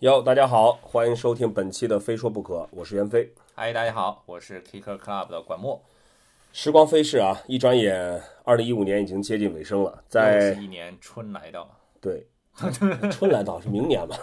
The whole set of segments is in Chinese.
哟，大家好，欢迎收听本期的《非说不可》，我是袁飞。嗨，大家好，我是 Kicker Club 的管墨。时光飞逝啊，一转眼，二零一五年已经接近尾声了。在一年春来到，对，春来到是明年吧？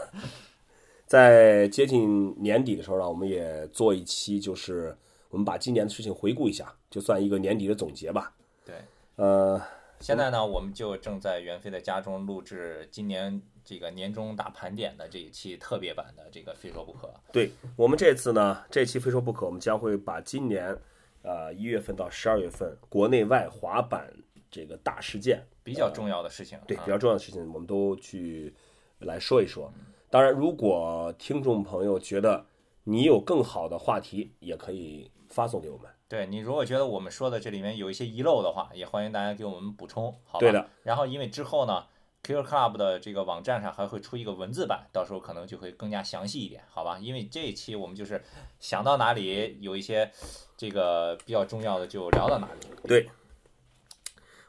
在接近年底的时候呢，我们也做一期，就是我们把今年的事情回顾一下，就算一个年底的总结吧。对，呃，现在呢，我们就正在袁飞的家中录制今年这个年终大盘点的这一期特别版的这个《非说不可》。对我们这次呢，这期《非说不可》，我们将会把今年。呃，一月份到十二月份，国内外滑板这个大事件，比较重要的事情，对比较重要的事情，我们都去来说一说。当然，如果听众朋友觉得你有更好的话题，也可以发送给我们。对你如果觉得我们说的这里面有一些遗漏的话，也欢迎大家给我们补充，好吧？对的。然后，因为之后呢，Q Club 的这个网站上还会出一个文字版，到时候可能就会更加详细一点，好吧？因为这一期我们就是想到哪里有一些。这个比较重要的就聊到哪里？对，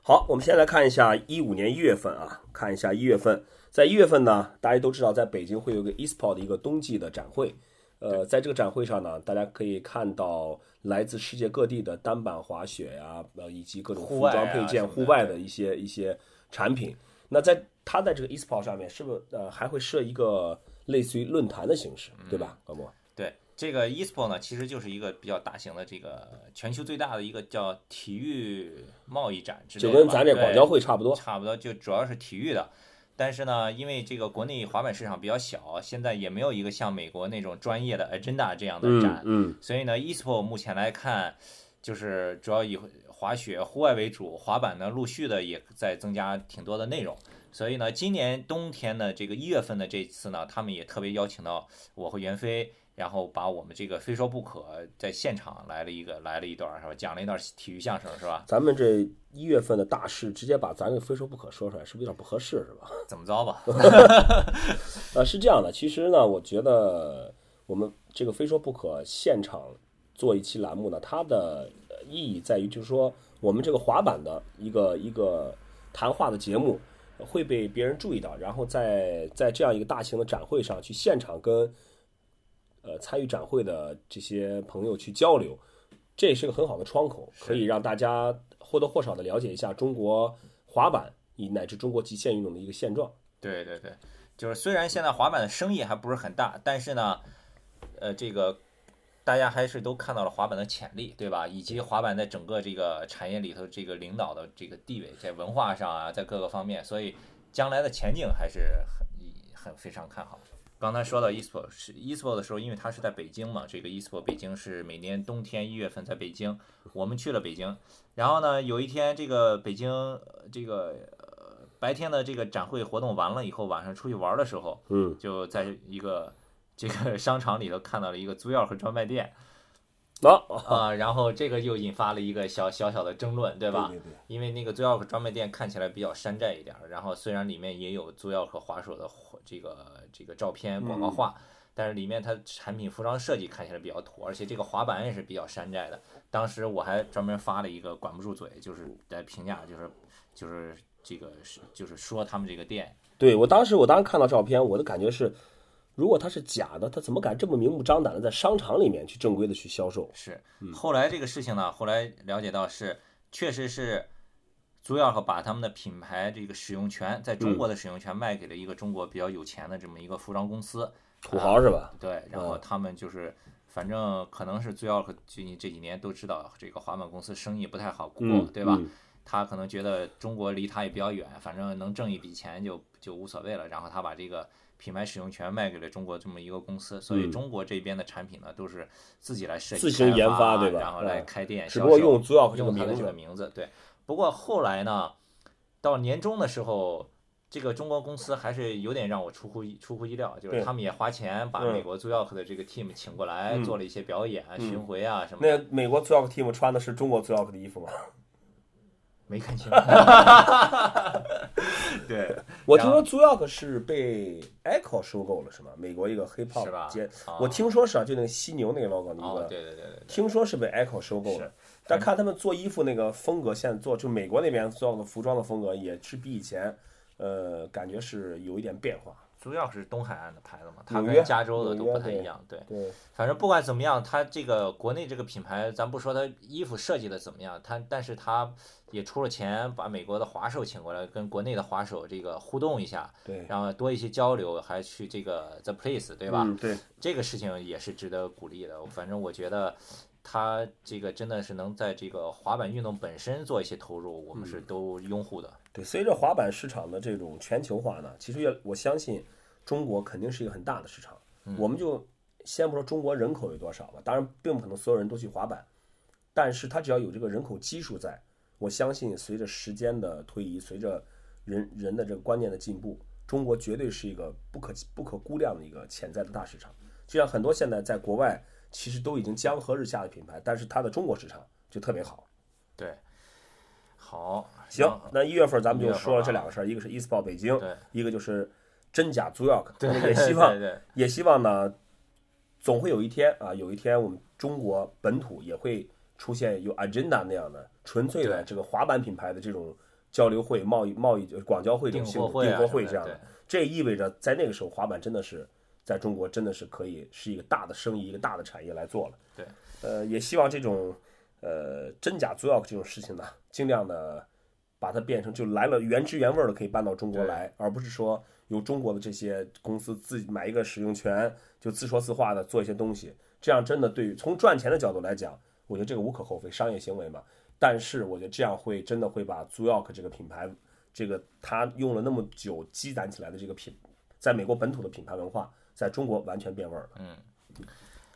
好，我们先来看一下一五年一月份啊，看一下一月份，在一月份呢，大家都知道，在北京会有个 eSport 的一个冬季的展会，呃，在这个展会上呢，大家可以看到来自世界各地的单板滑雪呀，呃，以及各种服装配件、户外的一些一些产品。那在它在这个 eSport 上面，是不是呃还会设一个类似于论坛的形式，对吧，高博？这个 eSport 呢，其实就是一个比较大型的这个全球最大的一个叫体育贸易展之类的，就跟咱这广交会差不多，差不多就主要是体育的。但是呢，因为这个国内滑板市场比较小，现在也没有一个像美国那种专业的 agenda 这样的展，嗯，所以呢，eSport 目前来看，就是主要以滑雪、户外为主，滑板呢陆续的也在增加挺多的内容。所以呢，今年冬天呢这个一月份的这次呢，他们也特别邀请到我和袁飞。然后把我们这个非说不可在现场来了一个来了一段是吧？讲了一段体育相声是吧？咱们这一月份的大事，直接把咱这非说不可说出来，是不是有点不合适是吧？怎么着吧？呃，是这样的，其实呢，我觉得我们这个非说不可现场做一期栏目呢，它的意义在于，就是说我们这个滑板的一个一个谈话的节目会被别人注意到，然后在在这样一个大型的展会上去现场跟。呃，参与展会的这些朋友去交流，这也是个很好的窗口，可以让大家或多或少的了解一下中国滑板以乃至中国极限运动的一个现状。对对对，就是虽然现在滑板的生意还不是很大，但是呢，呃，这个大家还是都看到了滑板的潜力，对吧？以及滑板在整个这个产业里头这个领导的这个地位，在文化上啊，在各个方面，所以将来的前景还是很很非常看好。刚才说到 eSport 是 eSport 的时候，因为它是在北京嘛，这个 eSport 北京是每年冬天一月份在北京，我们去了北京，然后呢，有一天这个北京这个白天的这个展会活动完了以后，晚上出去玩的时候，嗯，就在一个这个商场里头看到了一个租钥匙专卖店。啊，然后这个又引发了一个小小小的争论，对吧？因为那个租钥匙专卖店看起来比较山寨一点，然后虽然里面也有租钥匙滑手的这个这个照片广告画，但是里面它产品服装设计看起来比较土，而且这个滑板也是比较山寨的。当时我还专门发了一个管不住嘴，就是在评价，就是就是这个是就是说他们这个店。对我当时我当时看到照片，我的感觉是。如果它是假的，他怎么敢这么明目张胆的在商场里面去正规的去销售？是，后来这个事情呢，后来了解到是，确实是，租钥匙把他们的品牌这个使用权，在中国的使用权卖给了一个中国比较有钱的这么一个服装公司，土豪是吧？对，然后他们就是，反正可能是租钥匙最近这几年都知道这个滑板公司生意不太好过，对吧？他可能觉得中国离他也比较远，反正能挣一笔钱就就无所谓了，然后他把这个。品牌使用权卖给了中国这么一个公司，所以中国这边的产品呢都是自己来设计、自行研发，对吧？然后来开店，只不过用用他的这个名字。对，不过后来呢，到年终的时候，这个中国公司还是有点让我出乎出乎意料，就是他们也花钱把美国租钥匙的这个 team 请过来，做了一些表演、巡回啊什么。那美国租钥匙 team 穿的是中国租钥匙的衣服吗？没看清。对，我听说 z o k 是被 Echo 收购了，是吗？美国一个 Hip Hop 街，我听说是啊，就那个犀牛那个 logo 那个，对对对对，听说是被 Echo 收购了。但看他们做衣服那个风格，现在做就美国那边做的服装的风格也是比以前，呃，感觉是有一点变化。主要是东海岸的牌子嘛，它跟加州的都不太一样，对。对，反正不管怎么样，它这个国内这个品牌，咱不说它衣服设计的怎么样，它但是它也出了钱，把美国的滑手请过来，跟国内的滑手这个互动一下，对，然后多一些交流，还去这个 The Place，对吧？嗯，对，这个事情也是值得鼓励的。反正我觉得他这个真的是能在这个滑板运动本身做一些投入，我们是都拥护的。对，随着滑板市场的这种全球化呢，其实也我相信中国肯定是一个很大的市场。我们就先不说中国人口有多少吧，当然并不可能所有人都去滑板，但是他只要有这个人口基数在，我相信随着时间的推移，随着人人的这个观念的进步，中国绝对是一个不可不可估量的一个潜在的大市场。就像很多现在在国外其实都已经江河日下的品牌，但是它的中国市场就特别好。对，好，行，那一月份咱们就说了这啊两个事儿，一个是 eSport 北京，对一个就是真假 o k 对也希望也希望呢，总会有一天啊，有一天我们中国本土也会出现有 Agenda 那样的纯粹的这个滑板品牌的这种交流会、贸易贸易广交会这种性质订货会这样的，这意味着在那个时候滑板真的是在中国真的是可以是一个大的生意、一个大的产业来做了。对，呃，也希望这种呃真假 o k 这种事情呢，尽量的。把它变成就来了原汁原味的可以搬到中国来，而不是说由中国的这些公司自己买一个使用权就自说自话的做一些东西，这样真的对于从赚钱的角度来讲，我觉得这个无可厚非，商业行为嘛。但是我觉得这样会真的会把 z u y o k 这个品牌，这个他用了那么久积攒起来的这个品，在美国本土的品牌文化，在中国完全变味儿了。嗯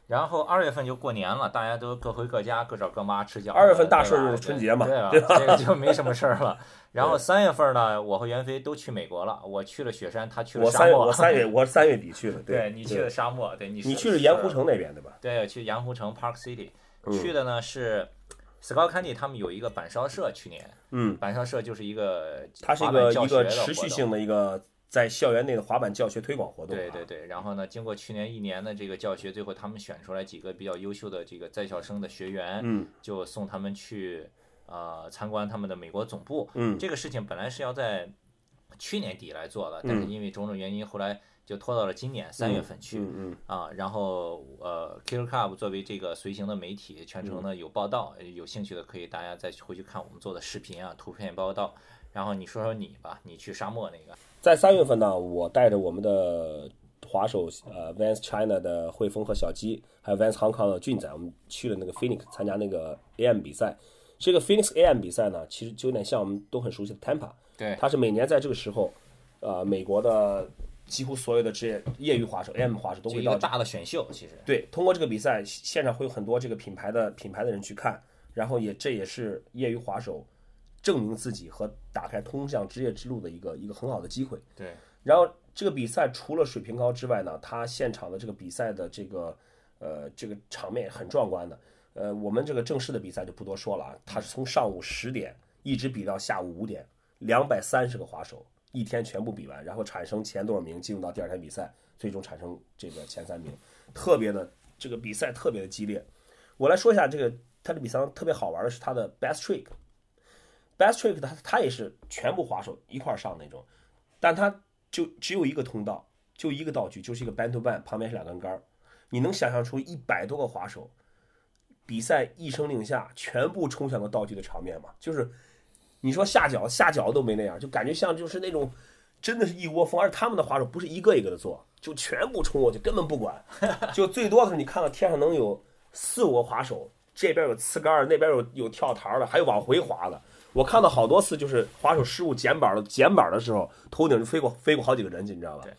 然后二月份就过年了，大家都各回各家，各找各妈吃饺子。二月份大事对吧就是春节嘛对吧？这个就没什么事儿了。然后三月份呢，我和袁飞都去美国了，我去了雪山，他去了我三月沙漠。我三月 我三月底去的，对你去了沙漠，对你你去了盐湖，城那边对吧？对，去盐湖城 Park City，嗯去的呢是 Scout Candy 他们有一个板烧社，去年嗯，板烧社就是一个它是一个一个持续性的一个在校园内的滑板教学推广活动、啊。对对对，然后呢，经过去年一年的这个教学，最后他们选出来几个比较优秀的这个在校生的学员，嗯就送他们去呃参观他们的美国总部。嗯这个事情本来是要在去年底来做的，但是嗯因为种种原因，后来就拖到了今年三月份去。啊，然后呃，Killer Club 作为这个随行的媒体，全程嗯呢有报道，有兴趣的可以大家再回去看我们做的视频啊、图片报道。然后你说说你吧，你去沙漠那个，在三月份呢，我带着我们的滑手呃 Vans China 的汇丰和小鸡，还有 Vans Hong Kong 的俊仔，我们去了那个 Phoenix 参加那个 AM 比赛。这个 Phoenix AM 比赛呢，其实就有点像我们都很熟悉的 Tampa，对它是每年在这个时候，呃，美国的几乎所有的职业业余滑手 AM 滑手都会到大的选秀，其实对，通过这个比赛，现场会有很多这个品牌的品牌的人去看，然后也这也是业余滑手证明自己和打开通向职业之路的一个一个很好的机会。对然后这个比赛除了水平高之外呢，它现场的这个比赛的这个呃这个场面很壮观的。呃，我们这个正式的比赛就不多说了啊，它是从上午十点一直比到下午五点，两百三十个滑手一天全部比完，然后产生前多少名进入到第二天比赛，最终产生这个前三名，特别的这个比赛特别的激烈。我来说一下这个它的比赛特别好玩的是它的 best trick。best trick 它它也是全部滑手一块上那种，但它就只有一个通道，就一个道具，就是一个 band to band，旁边是两根杆。你能想象出一百多个滑手，比赛一声令下，全部冲向了道具的场面吗？就是你说下脚下脚都没那样，就感觉像就是那种真的是一窝蜂，而他们的滑手不是一个一个的做，就全部冲过去，根本不管，就最多的是你看到天上能有四五个滑手，这边有刺杆儿，那边有有跳台的，还有往回滑的。我看到好多次，就是滑手失误捡板了捡板的时候，头顶就飞过飞过好几个人去，你知道吧对？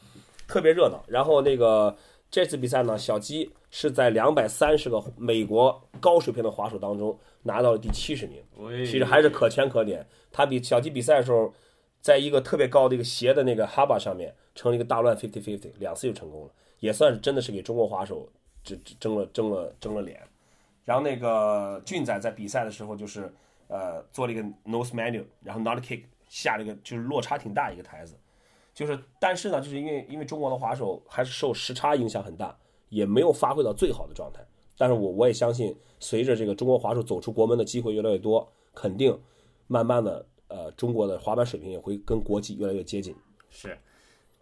特别热闹。然后那个这次比赛呢，小鸡是在两百三十个美国高水平的滑手当中拿到了第七十名，其实还是可圈可点。他比小鸡比赛的时候，在一个特别高的一个斜的那个哈巴上面成了一个大乱 fifty fifty，两次就成功了，也算是真的是给中国滑手争争了争了争了脸。然后那个俊仔在比赛的时候就是呃做了一个 nose manual，然后 not kick 下了一个就是落差挺大一个台子，就是但是呢，就是因为因为中国的滑手还是受时差影响很大，也没有发挥到最好的状态。但是我我也相信，随着这个中国滑手走出国门的机会越来越多，肯定慢慢的呃中国的滑板水平也会跟国际越来越接近。是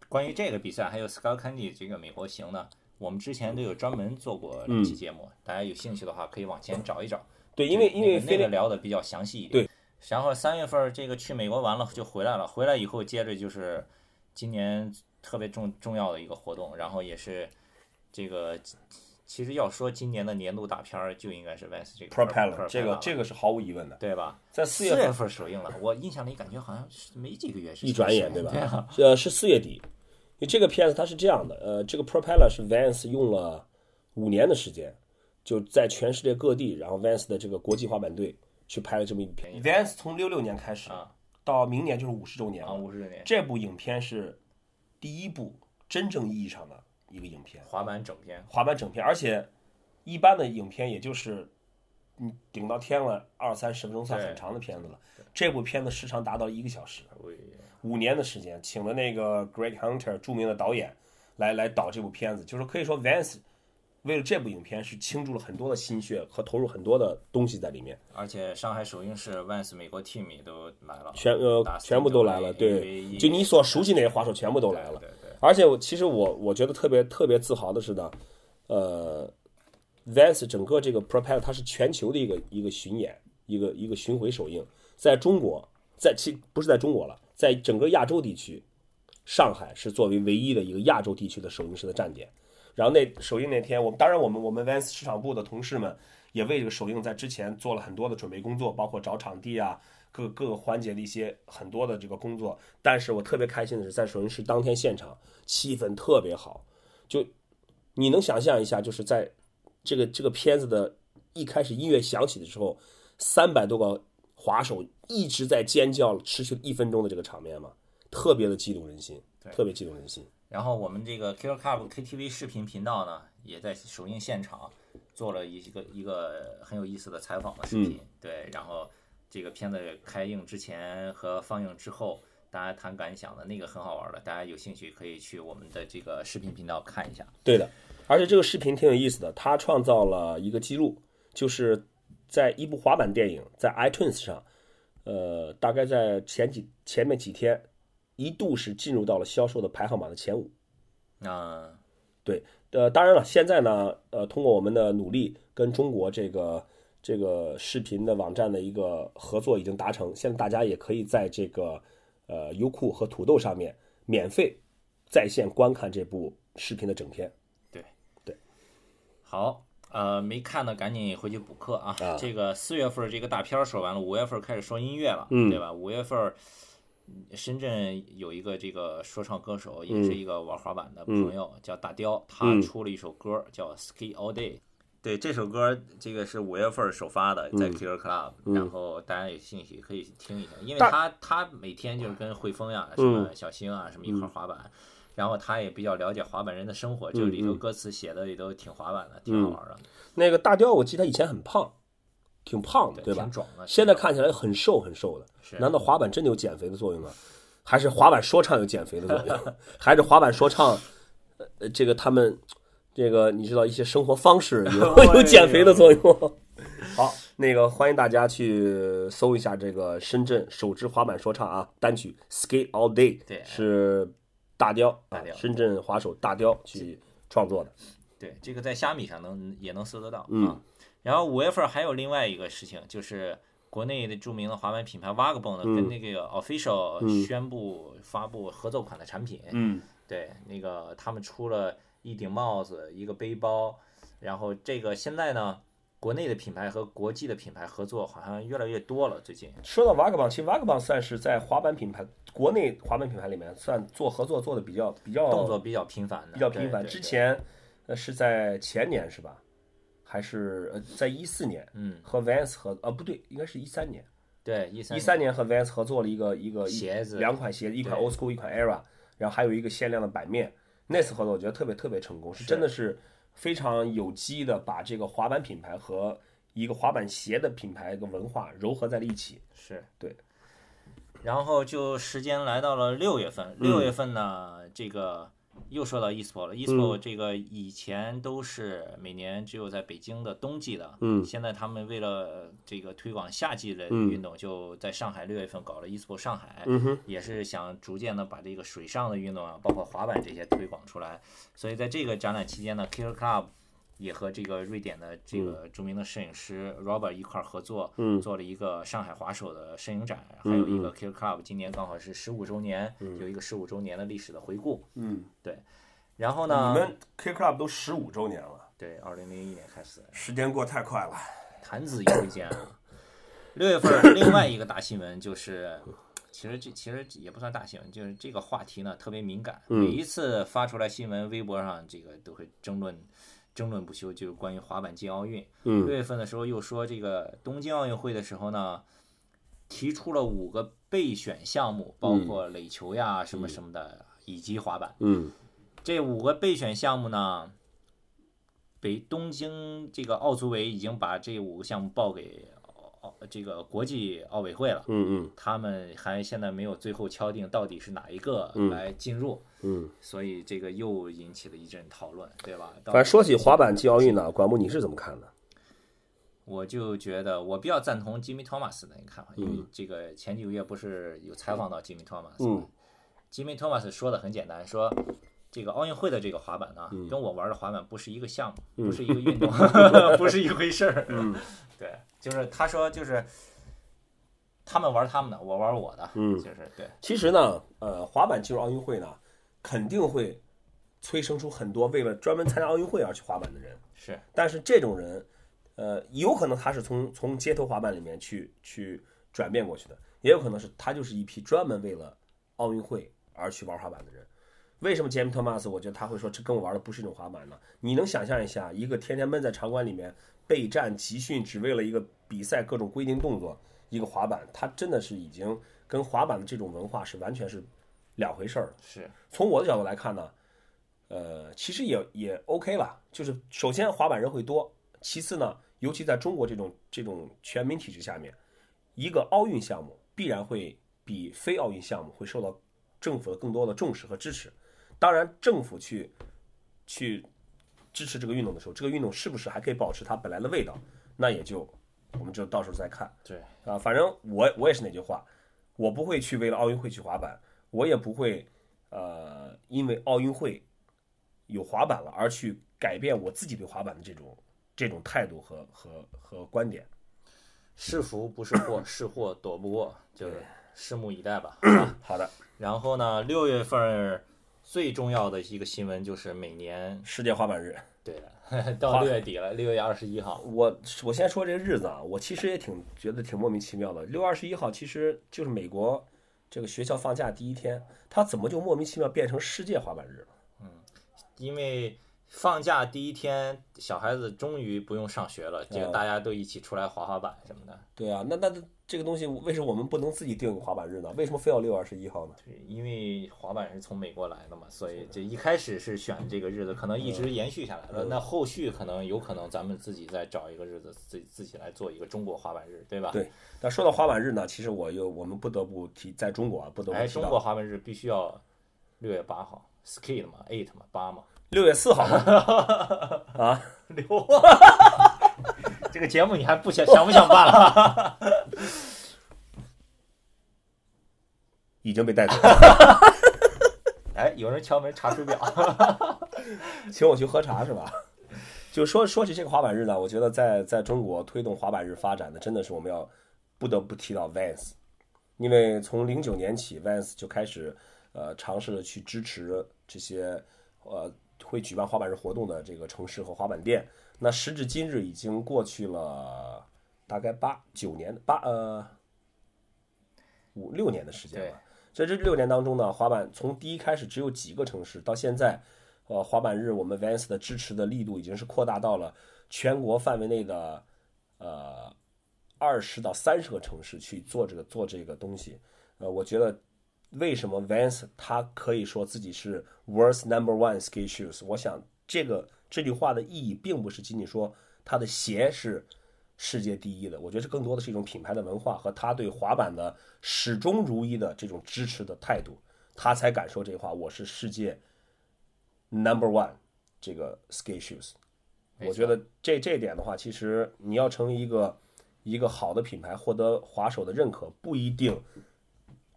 关于这个比赛，还有 Scott Candy 这个美国行呢，我们之前都有专门做过嗯两期节目，大家有兴趣的话可以往前找一找。对，因为因为那个聊的比较详细一点。对。然后三月份这个去美国完了就回来了，回来以后接着就是今年特别重重要的一个活动，然后也是这个其实要说今年的年度大片儿就应该是 Vans 这个 propeller 这个这个是毫无疑问的，对吧？在四月份四月份首映了，我印象里感觉好像是没几个月是一转眼对吧？对啊，呃，是四月底。因为这个片子它是这样的，呃，这个 propeller 是 Vans 用了五年的时间，就在全世界各地，然后 Vans 的这个国际滑板队去拍了这么一部片。Vans 从六六年开始啊到明年就是五十周年啊，了。五十周年这部影片是第一部真正意义上的一个影片，滑板整片，滑板整片，而且一般的影片也就是你顶到天了二三十分钟算很长的片子了。这部片子时长达到一个小时，五年的时间，请了那个 Greg Hunter 著名的导演来来导这部片子，就是可以说 Vance 为了这部影片是倾注了很多的心血和投入很多的东西在里面，而且上海首映式 Vans 美国 team 也都来了，全呃全部都来了，对，就你所熟悉那些滑手全部都来了。对对而且我其实我我觉得特别特别自豪的是呢，呃，Vans 整个这个 Propel 它是全球的一个一个巡演，一个一个巡回首映，在中国，在其不是在中国了，在整个亚洲地区，上海是作为唯一的一个亚洲地区的首映式的站点。然后那首映那天，我们当然我们我们 Vans 市场部的同事们也为这个首映在之前做了很多的准备工作，包括找场地啊，各各个环节的一些很多的这个工作。但是我特别开心的是，在首映式当天现场气氛特别好，就你能想象一下，就是在这个这个片子的一开始音乐响起的时候，三百多个滑手一直在尖叫，持续一分钟的这个场面吗？特别的激动人心，特别激动人心。然后我们这个 Killer Club KTV 视频频道呢，也在首映现场做了一个一个很有意思的采访的视频。对，然后这个片子开映之前和放映之后，大家谈感想的那个很好玩的，大家有兴趣可以去我们的这个视频频道看一下。对的，而且这个视频挺有意思的，它创造了一个记录，就是在一部滑板电影在 iTunes 上，呃，大概在前几前面几天，一度是进入到了销售的排行榜的前五。啊，对呃，当然了，现在呢，呃，通过我们的努力，跟中国这个这个视频的网站的一个合作已经达成，现在大家也可以在这个呃优酷和土豆上面免费在线观看这部视频的整片。对对好，呃，没看的赶紧回去补课啊。啊这个四月份这个大片儿说完了，五月份开始说音乐了，嗯对吧？五月份深圳有一个这个说唱歌手，也是一个玩滑板的朋友，叫大雕，他嗯。出了一首歌叫《Ski All Day》。对这首歌，这个是五月份首发的，在 Killer Club，、然后大家有兴趣可以听一下，因为他他每天就是跟汇丰呀、什嗯么小星啊、什么一块滑板，然后他也比较了解滑板人的生活，就里头歌词写的也都挺滑板的，挺好玩的，那个大雕，我记得他以前很胖，挺胖的，对吧挺？壮的。现在看起来很瘦很瘦的。难道滑板真的有减肥的作用吗？还是滑板说唱有减肥的作用？还是滑板说唱，呃，这个他们这个你知道一些生活方式有 有减肥的作用？好，那个欢迎大家去搜一下这个深圳首支滑板说唱啊单曲《Skate All Day》，对是大雕啊大雕深圳滑手大雕去创作的。对，这个在虾米上能也能搜得到嗯啊。然后五月份还有另外一个事情，就是国内的著名的滑板品牌 Vagabond 跟那个 Official 嗯宣布发布合作款的产品。嗯对，那个他们出了一顶帽子，一个背包，然后这个现在呢，国内的品牌和国际的品牌合作好像越来越多了，最近。说到 Vagabond，其实 Vagabond 算是在滑板品牌国内滑板品牌里面算做合作做的比较比较动作比较频繁的，比较频繁。之前呃是在前年是吧？还是呃在一四年嗯，和 Vans 合呃不对，应该是一三年，对一三一三年和 Vans 合作了一个一个鞋子两款鞋子，一款 Old School，一款 Era，然后还有一个限量的版面。那次合作我觉得特别特别成功，是真的是非常有机的把这个滑板品牌和一个滑板鞋的品牌一个文化糅合在了一起。是对。然后就时间来到了六月份，嗯六月份呢，这个又说到 e-sport 了，e-sport 这个以前都是每年只有在北京的冬季的，嗯。现在他们为了这个推广夏季的嗯。运动，就在上海六月份搞了 e-sport 上海，嗯哼，也是想逐渐的把这个水上的运动啊，包括滑板这些推广出来。所以在这个展览期间呢，Killer Club 也和这个瑞典的这个著名的摄影师 Robert 一块儿合作，嗯。做了一个上海滑手的摄影展，还有一个 Killer Club 今年刚好是十五周年，有一个十五周年的历史的回顾。嗯，对然后呢，你们 K Club 都十五周年了，对，二零零一年开始，时间过太快了。弹指一挥间啊。六月份儿另外一个大新闻就是，其实这其实也不算大新闻，就是这个话题呢特别敏感，嗯。每一次发出来新闻，微博上这个都会争论争论不休，就是关于滑板进奥运。嗯六月份的时候又说这个东京奥运会的时候呢，提出了五个备选项目，包括垒球呀什么什么的，以及滑板。嗯这五个备选项目呢，北东京这个奥组委已经把这五个项目报给奥这个国际奥委会了，嗯他们还现在没有最后敲定到底是哪一个来进入，嗯所以这个又引起了一阵讨论，对吧？嗯。反正说起滑板进奥运呢，管木你是怎么看的？我就觉得我比较赞同吉米托马斯的看法，因为这个前几个月不是有采访到吉米托马斯吉米托马斯说的很简单，说这个奥运会的这个滑板呢，跟我玩的滑板不是一个项目，不是一个运动，不是一回事儿。嗯，对，就是他说就是他们玩他们的，我玩我的，嗯就是对，其实呢，呃，滑板进入奥运会呢，肯定会催生出很多为了专门参加奥运会而去滑板的人。是但是这种人，呃，有可能他是从从街头滑板里面去去转变过去的，也有可能是他就是一批专门为了奥运会而去玩滑板的人。为什么杰米·托马斯？我觉得他会说这跟我玩的不是一种滑板呢？你能想象一下，一个天天闷在场馆里面备战集训，只为了一个比赛各种规定动作，一个滑板，它真的是已经跟滑板的这种文化是完全是两回事儿了。是，从我的角度来看呢，呃，其实也也 OK 了。就是首先滑板人会多，其次呢，尤其在中国这种这种全民体制下面，一个奥运项目必然会比非奥运项目会受到政府的更多的重视和支持。当然，政府去去支持这个运动的时候，这个运动是不是还可以保持它本来的味道，那也就我们就到时候再看。对，啊，反正我我也是那句话，我不会去为了奥运会去滑板，我也不会呃因为奥运会有滑板了而去改变我自己对滑板的这种这种态度和和和观点。是福不是祸，是祸躲不过，就拭目以待吧。好的，然后呢，六月份儿最重要的一个新闻就是每年世界滑板日，对的，到六月底了，六月二十一号，我我先说这个日子啊，我其实也挺觉得挺莫名其妙的。六月二十一号其实就是美国这个学校放假第一天，它怎么就莫名其妙变成世界滑板日了？嗯因为放假第一天，小孩子终于不用上学了，这个嗯大家都一起出来滑滑板什么的。对啊，那那那这个东西为什么我们不能自己定个滑板日呢？为什么非要六月二十一号呢？对，因为滑板是从美国来的嘛，所以这一开始是选这个日子，可能一直延续下来了。那后续可能有可能咱们自己再找一个日子，自己自己来做一个中国滑板日，对吧？对那说到滑板日呢，其实我又我们不得不提，在中国啊，不得不哎，提中国滑板日必须要六月八号，skate 嘛，eight 嘛，八嘛，六月四号 啊，六。这个节目你还不想想不想办了？已经被带走了，哎，有人敲门查水表。请我去喝茶是吧？就说说起这个滑板日呢，我觉得在在中国推动滑板日发展的，真的是我们要不得不提到 Vans，因为从零九年起，Vans 就开始呃尝试着去支持这些呃会举办滑板日活动的这个城市和滑板店。那时至今日，已经过去了大概八九年八呃五六年的时间对了。在这六年当中呢，滑板从第一开始只有几个城市，到现在，呃，滑板日我们 Vans 的支持的力度已经是扩大到了全国范围内的呃二十到三十个城市去做这个做这个东西。呃，我觉得为什么 Vans 他可以说自己是 World's Number One Ski Shoes？我想这个这句话的意义并不是仅仅说他的鞋是世界第一的，我觉得这更多的是一种品牌的文化和他对滑板的始终如一的这种支持的态度，他才敢说这话。我是世界 number one 这个 ski shoes。我觉得这这一点的话，其实你要成为一个一个好的品牌，获得滑手的认可，不一定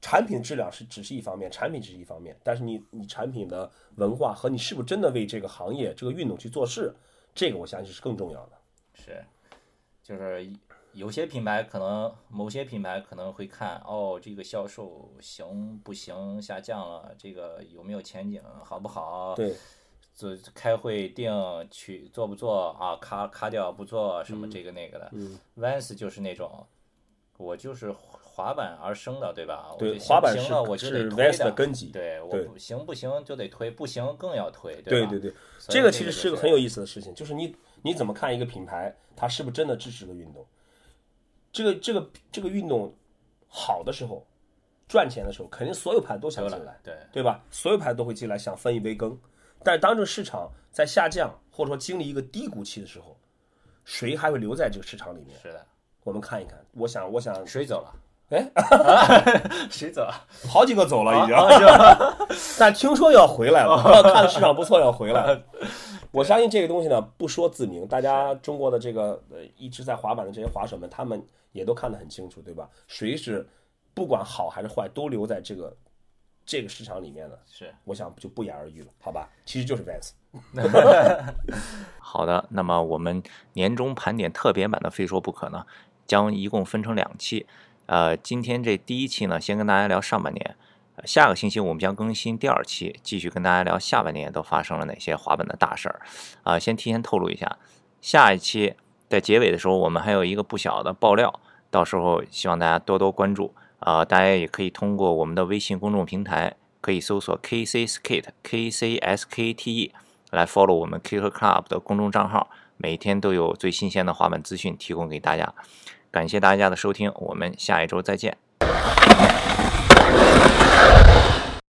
产品质量是只是一方面，产品只是一方面，但是你你产品的文化和你是不是真的为这个行业这个运动去做事，这个我相信是更重要的。是，就是有些品牌可能某些品牌可能会看哦，这个销售行不行，下降了，这个有没有前景，好不好？对，做开会定去做不做啊？卡卡掉不做什么这个那个的。嗯 Vans 就是那种，我就是滑板而生的，对吧？我对就滑板是我就得是推 Vans 的根基对，我行不行就得推，不行更要推，吧？对对对，这个其实是个很有意思的事情，就是你你怎么看一个品牌，它是不是真的支持了运动？这个这个这个运动好的时候，赚钱的时候，肯定所有牌都想进来，对，对吧？所有牌都会进来想分一杯羹。但是当这个市场在下降，或者说经历一个低谷期的时候，谁还会留在这个市场里面？是的，我们看一看。我想，我想，谁走了？哎，谁走了？好几个走了已经？但听说要回来了，看市场不错要回来了。我相信这个东西呢，不说自明，大家中国的这个呃一直在滑板的这些滑手们，他们也都看得很清楚，对吧？谁是不管好还是坏，都留在这个这个市场里面的，是。我想就不言而喻了，好吧？其实就是 Vans。好的，那么我们年终盘点特别版的《非说不可》呢，将一共分成两期。呃，今天这第一期呢，先跟大家聊上半年。下个星期我们将更新第二期，继续跟大家聊下半年都发生了哪些滑板的大事儿。啊、先提前透露一下，下一期在结尾的时候，我们还有一个不小的爆料，到时候希望大家多多关注。啊、大家也可以通过我们的微信公众平台，可以搜索 KC Skate K C S K T E 来 follow 我们 Kicker Club 的公众账号，每天都有最新鲜的滑板资讯提供给大家。感谢大家的收听我们下一周再见。